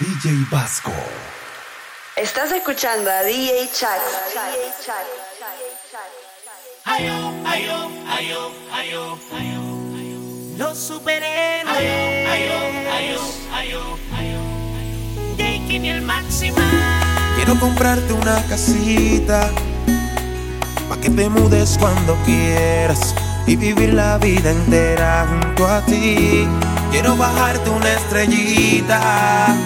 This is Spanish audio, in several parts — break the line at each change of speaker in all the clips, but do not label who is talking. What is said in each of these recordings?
DJ Vasco.
Estás escuchando a DJ Chat.
Ayo, ayo, ayo, ayo, ayo. Los superhéroes. Ayo, ayo, ayo, ayo, Taking el máximo.
Quiero comprarte una casita. Pa' que te mudes cuando quieras. Y vivir la vida entera junto a ti Quiero bajarte una estrellita.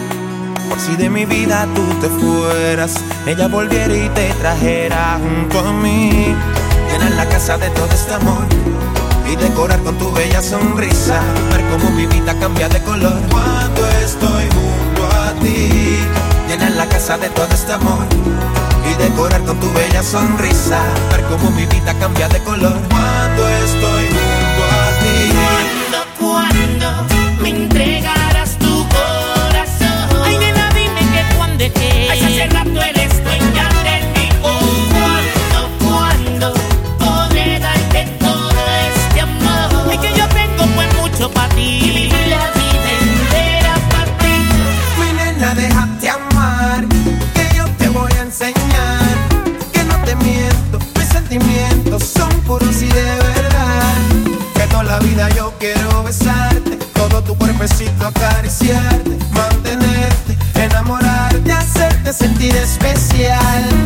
Por si de mi vida tú te fueras, ella volviera y te trajera junto a mí. Llenar la casa de todo este amor y decorar con tu bella sonrisa. Ver cómo mi vida cambia de color cuando estoy junto a ti. Llenar la casa de todo este amor y decorar con tu bella sonrisa. Ver cómo mi vida cambia de color cuando estoy junto.
me.
Necesito acariciarte, mantenerte, enamorarte, hacerte sentir especial.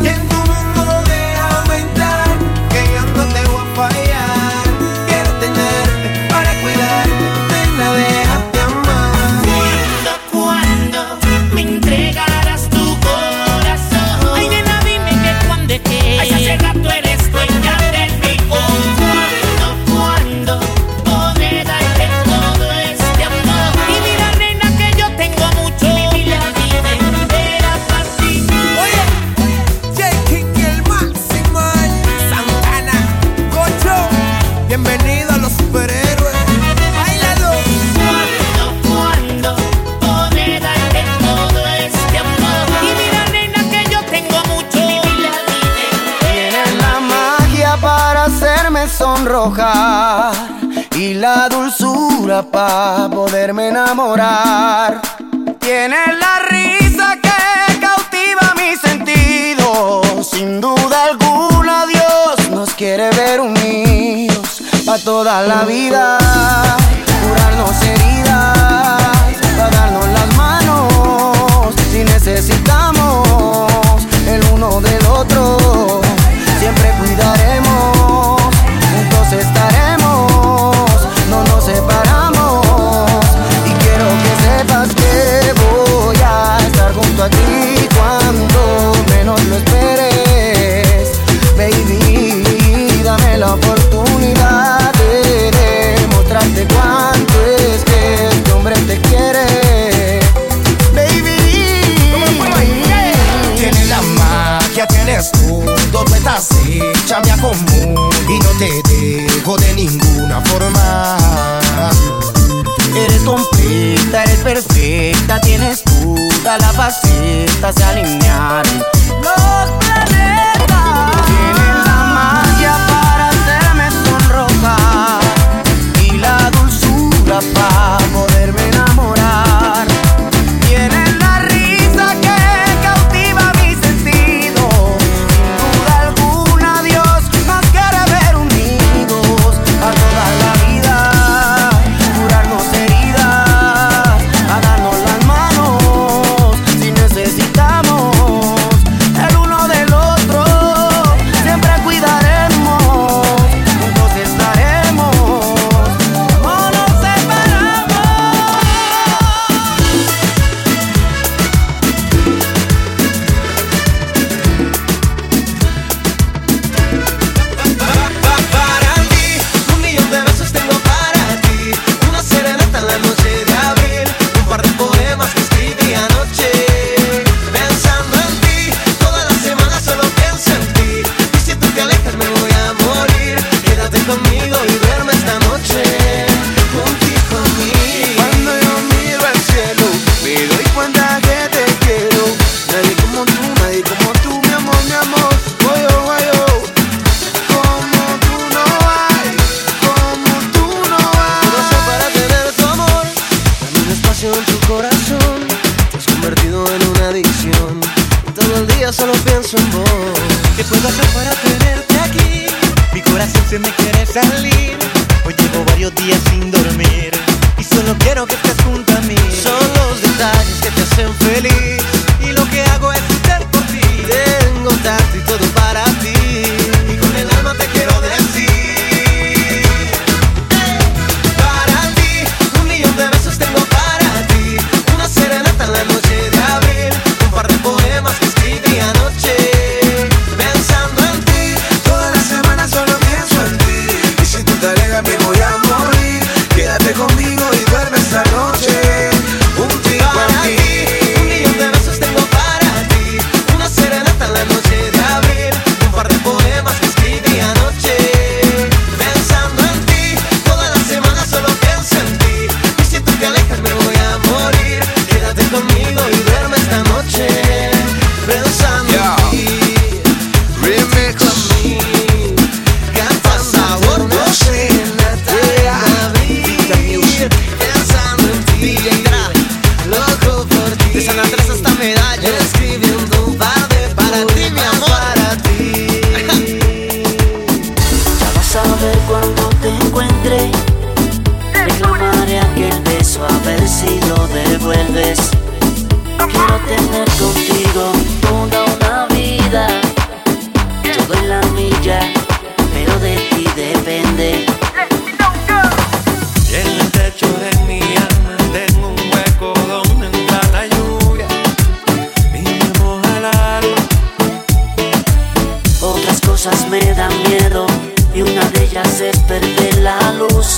cosas me dan miedo y una de ellas es perder la luz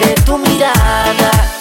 de tu mirada.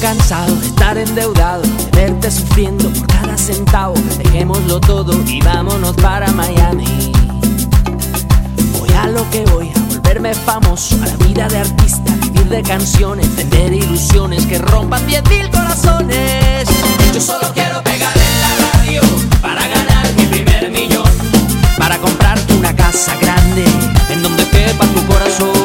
cansado de estar endeudado, de verte sufriendo por cada centavo. Dejémoslo todo y vámonos para Miami. Voy a lo que voy, a volverme famoso, a la vida de artista, vivir de canciones, vender ilusiones que rompan 10.000 corazones.
Yo solo quiero pegar en la radio para ganar mi primer millón,
para comprarte una casa grande en donde quepa tu corazón.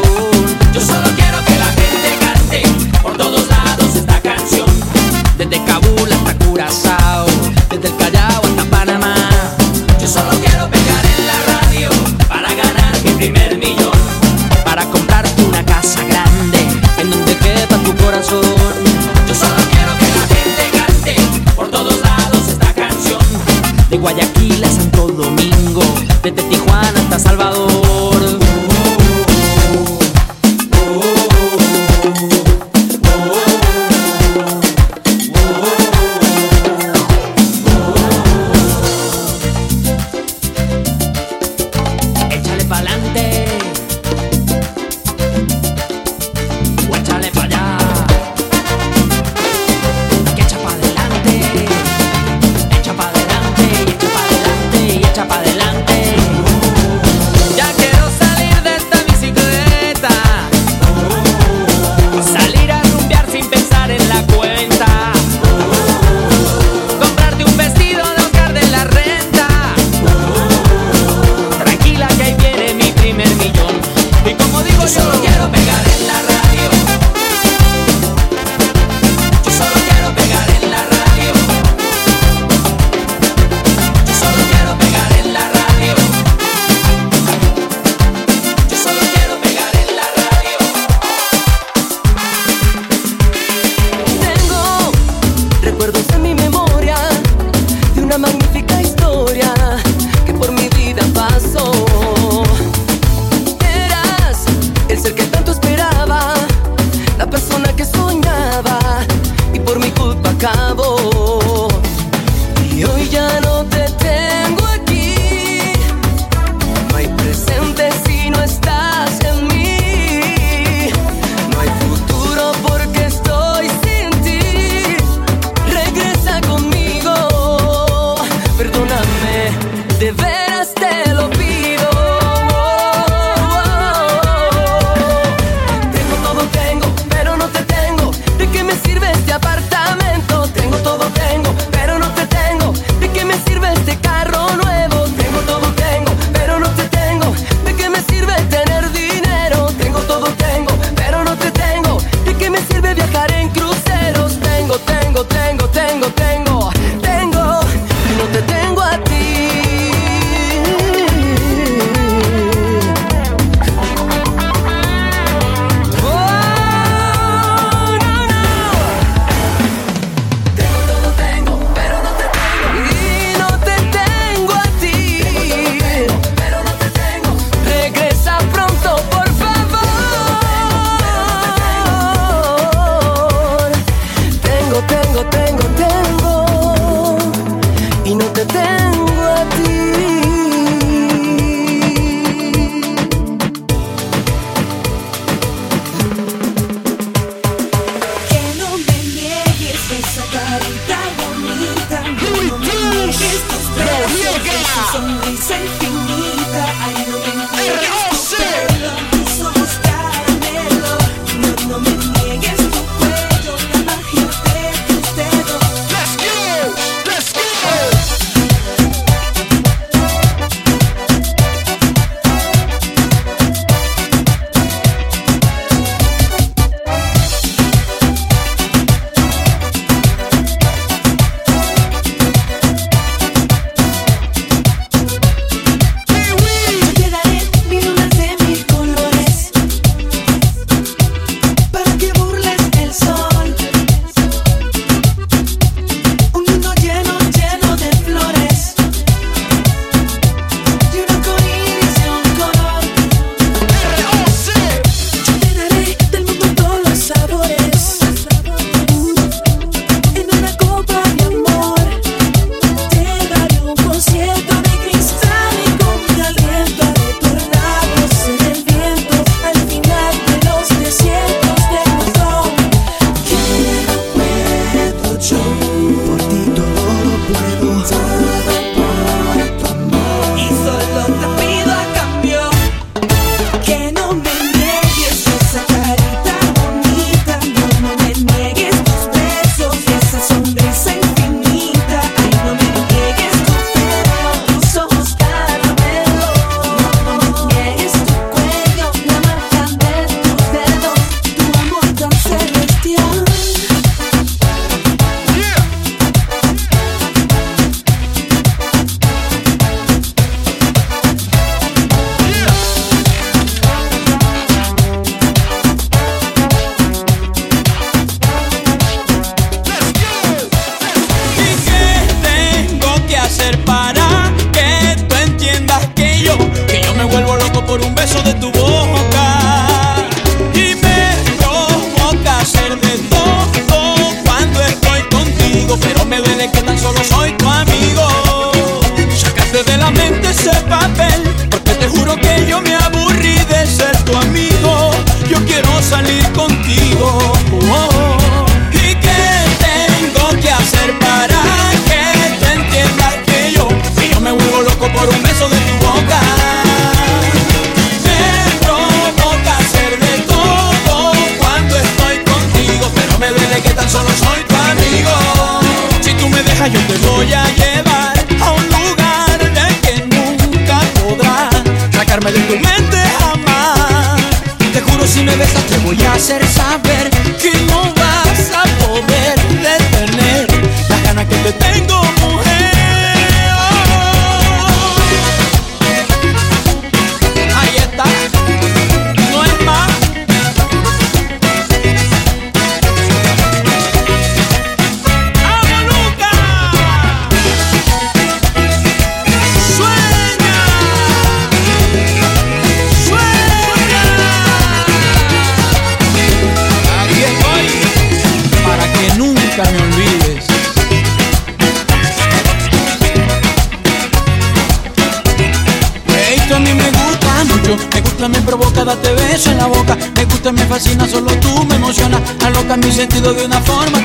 Mi
sentido de una forma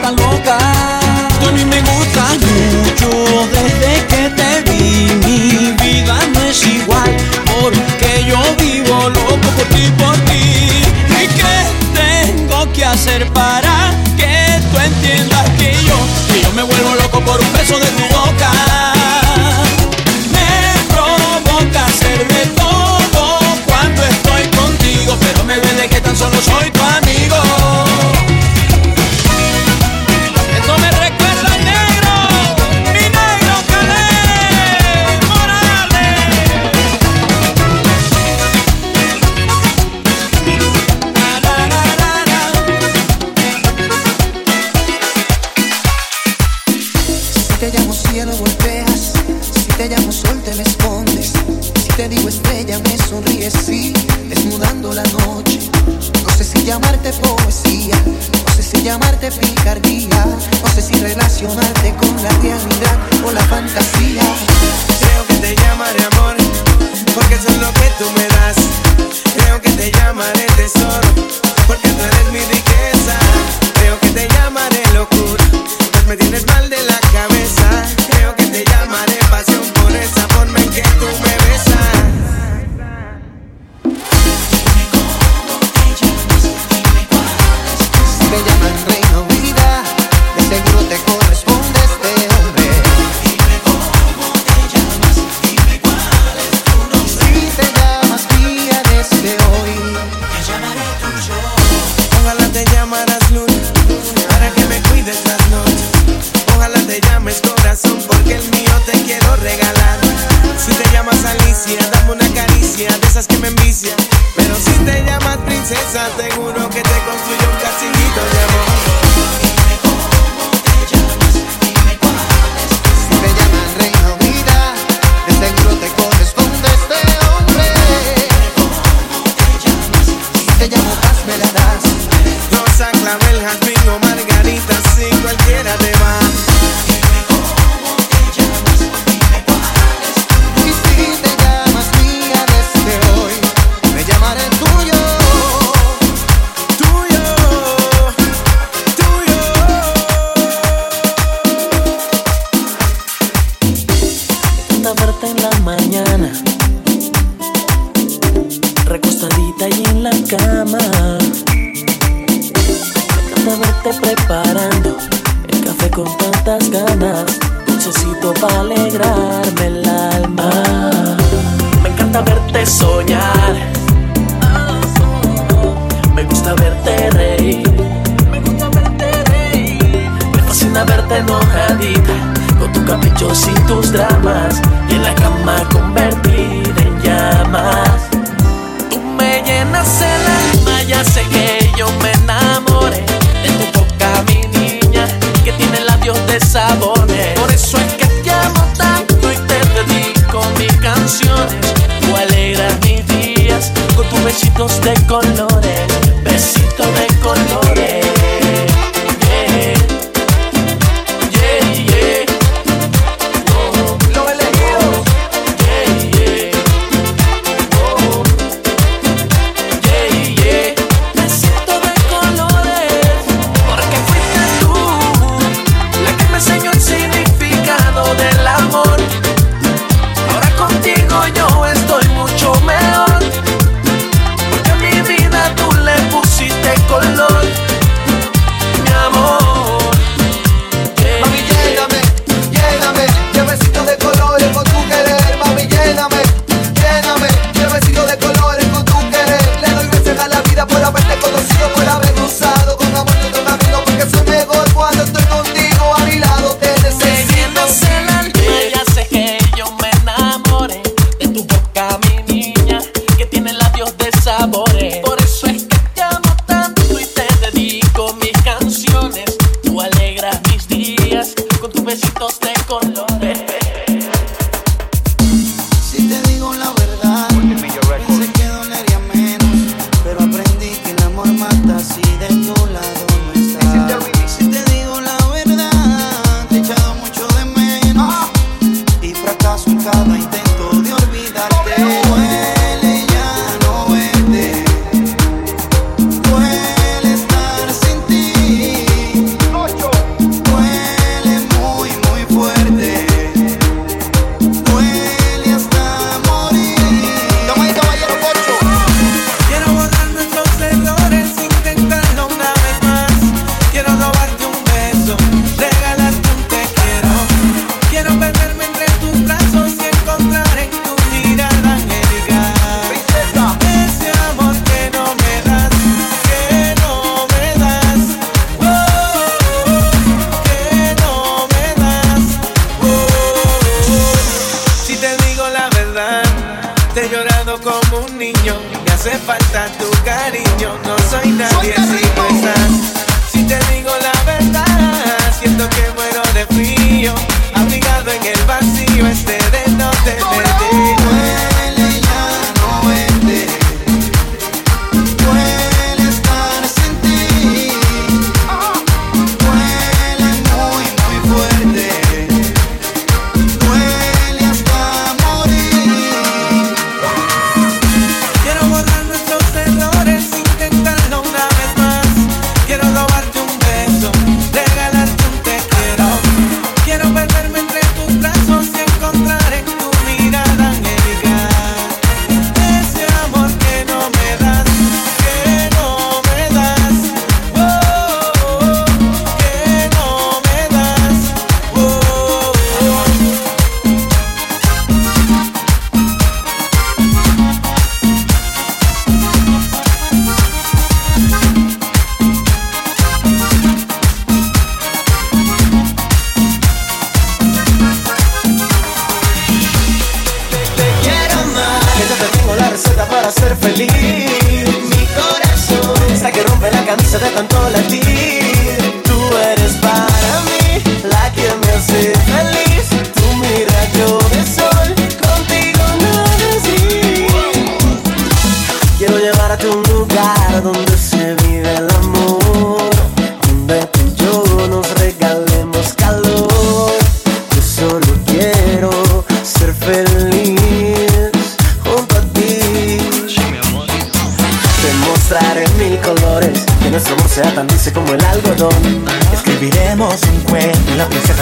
de
colores, besitos de colores.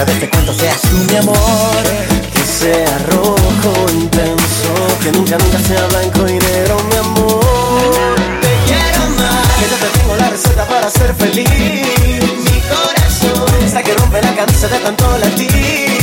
saberte cuánto seas tú mi amor. Que sea rojo intenso Que nunca nunca sea blanco y negro mi amor. Te quiero más. Que te tengo la receta para ser feliz. Mi corazón Hasta que rompe la camisa de tanto latir.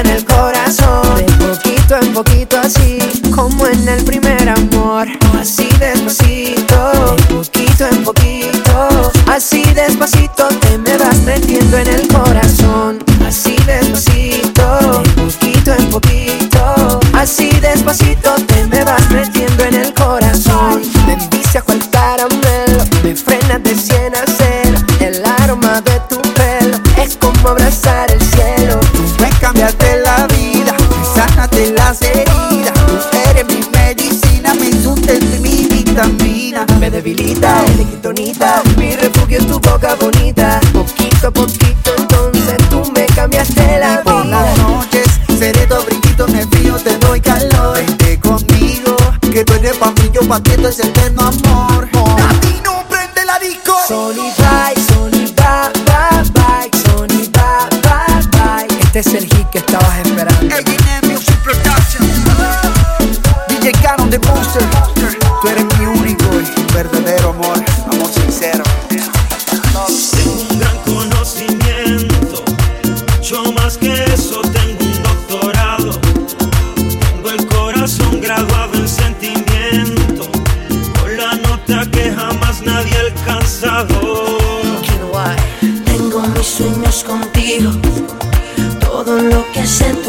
en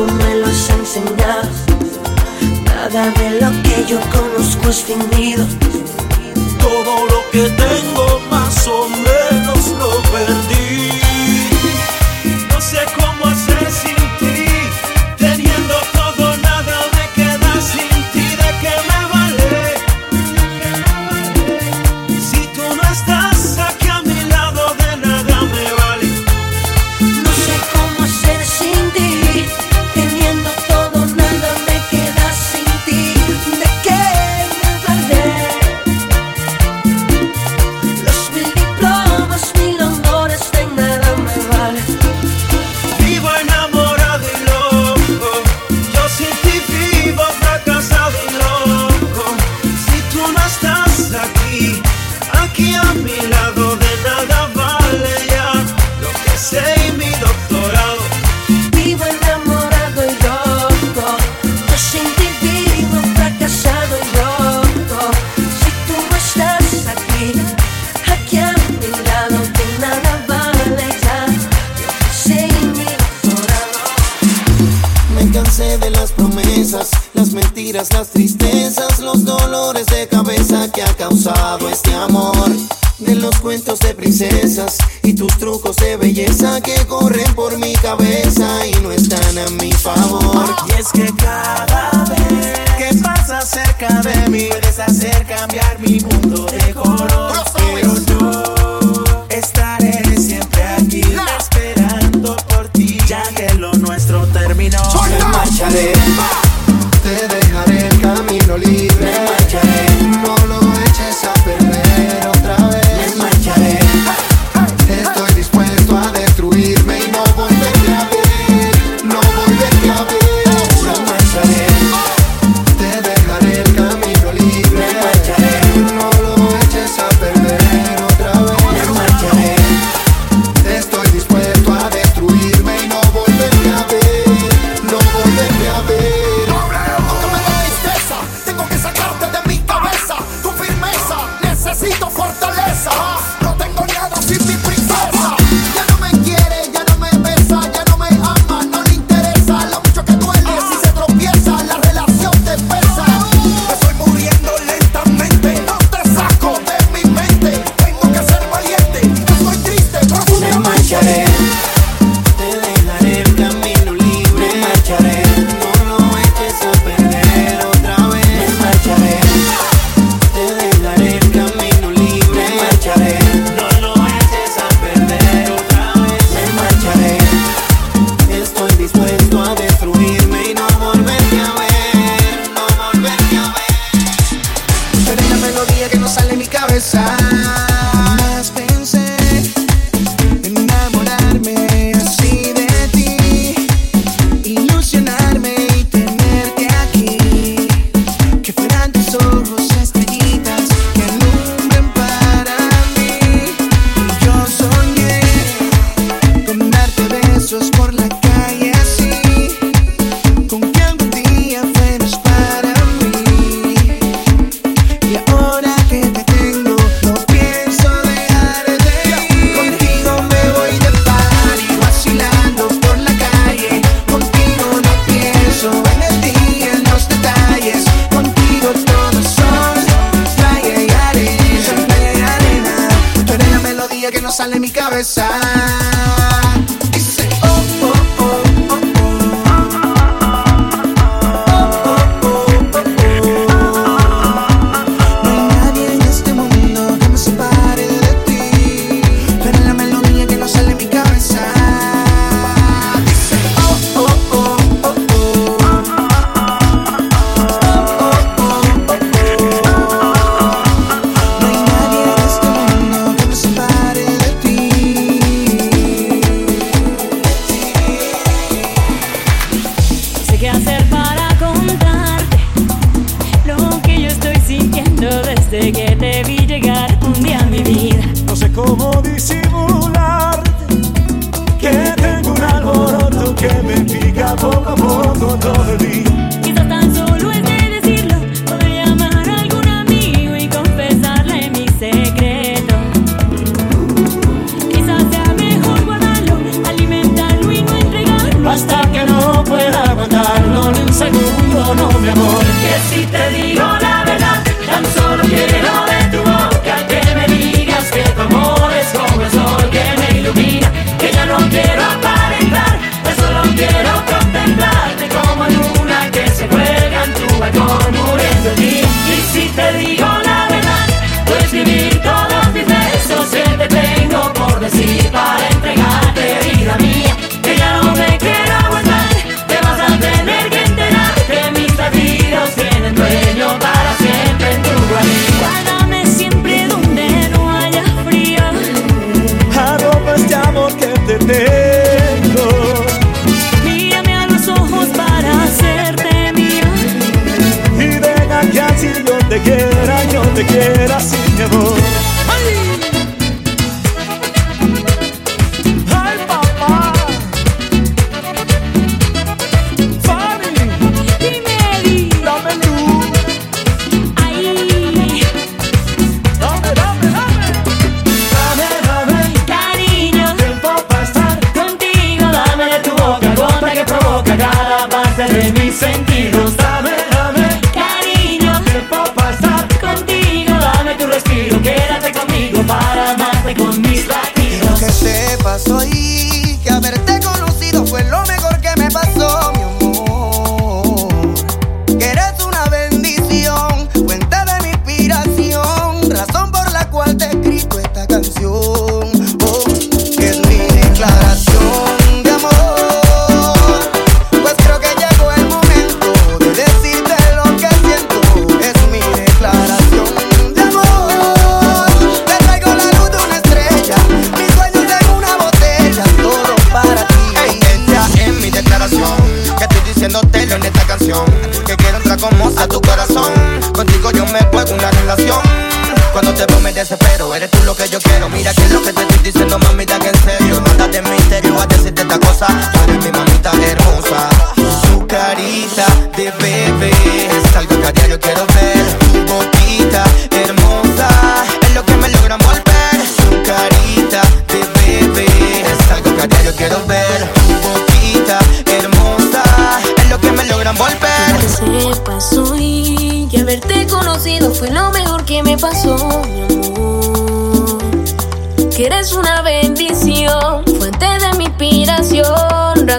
me
los enseñas. Nada de lo que yo conozco es fingido.
Todo lo que tengo más o menos. me
cansé de las promesas, las mentiras, las tristezas, los dolores de cabeza que ha causado este amor. De los cuentos de princesas y tus trucos de belleza que corren por mi cabeza y no están a mi favor.
Y es que cada vez que pasas cerca de mí, puedes hacer cambiar mi mundo de color. Pero yo
Te dejaré el camino libre.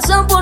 pra por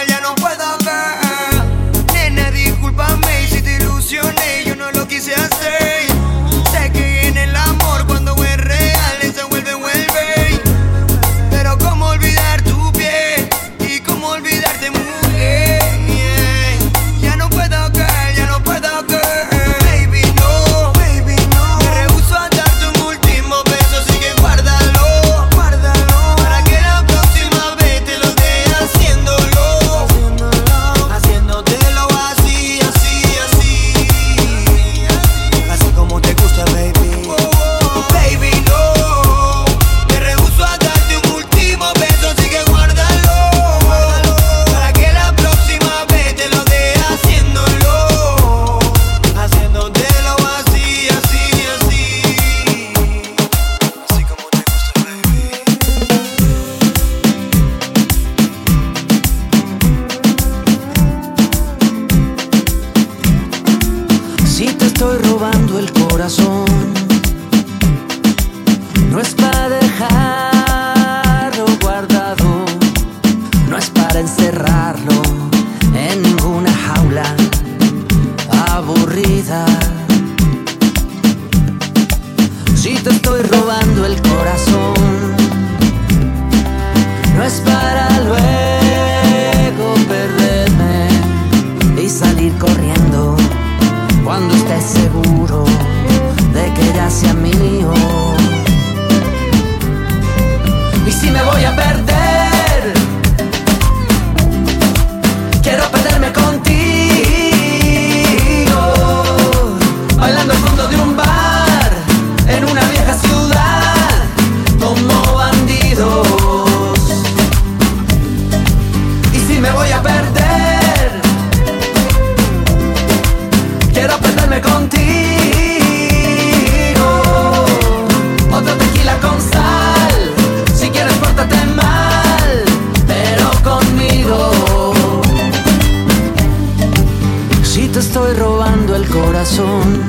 corazón.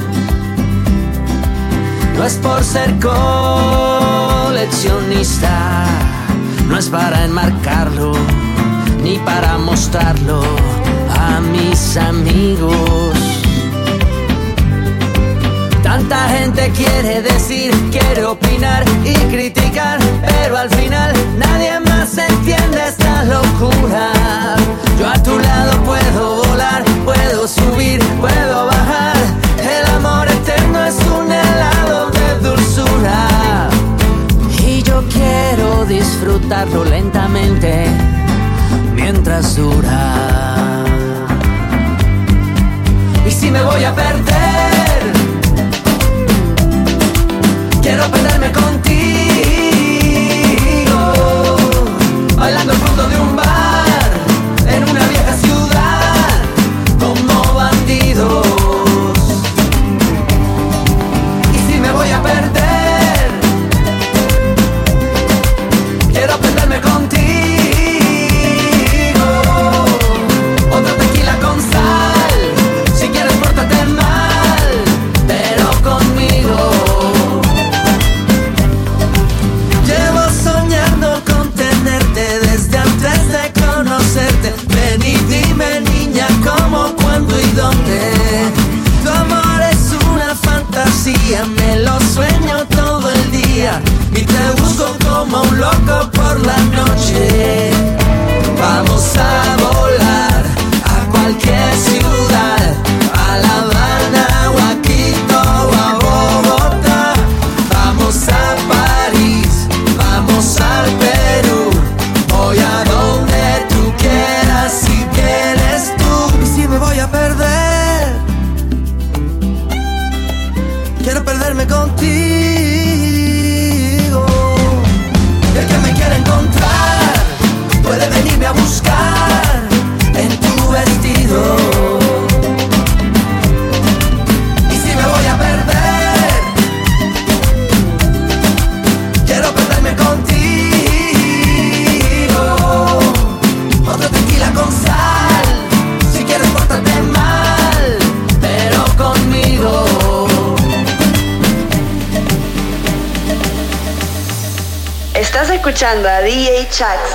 No es por ser coleccionista, no es
para enmarcarlo, ni para mostrarlo a mis amigos. Tanta gente quiere decir, quiere opinar y criticar, pero al final nadie más entiende esta locura. Yo a tu lado puedo volar, puedo subir, puedo bajar. El amor eterno es un helado de dulzura. Y yo quiero disfrutarlo lentamente mientras dura. Y si me voy a perder quiero perderme con
молчать.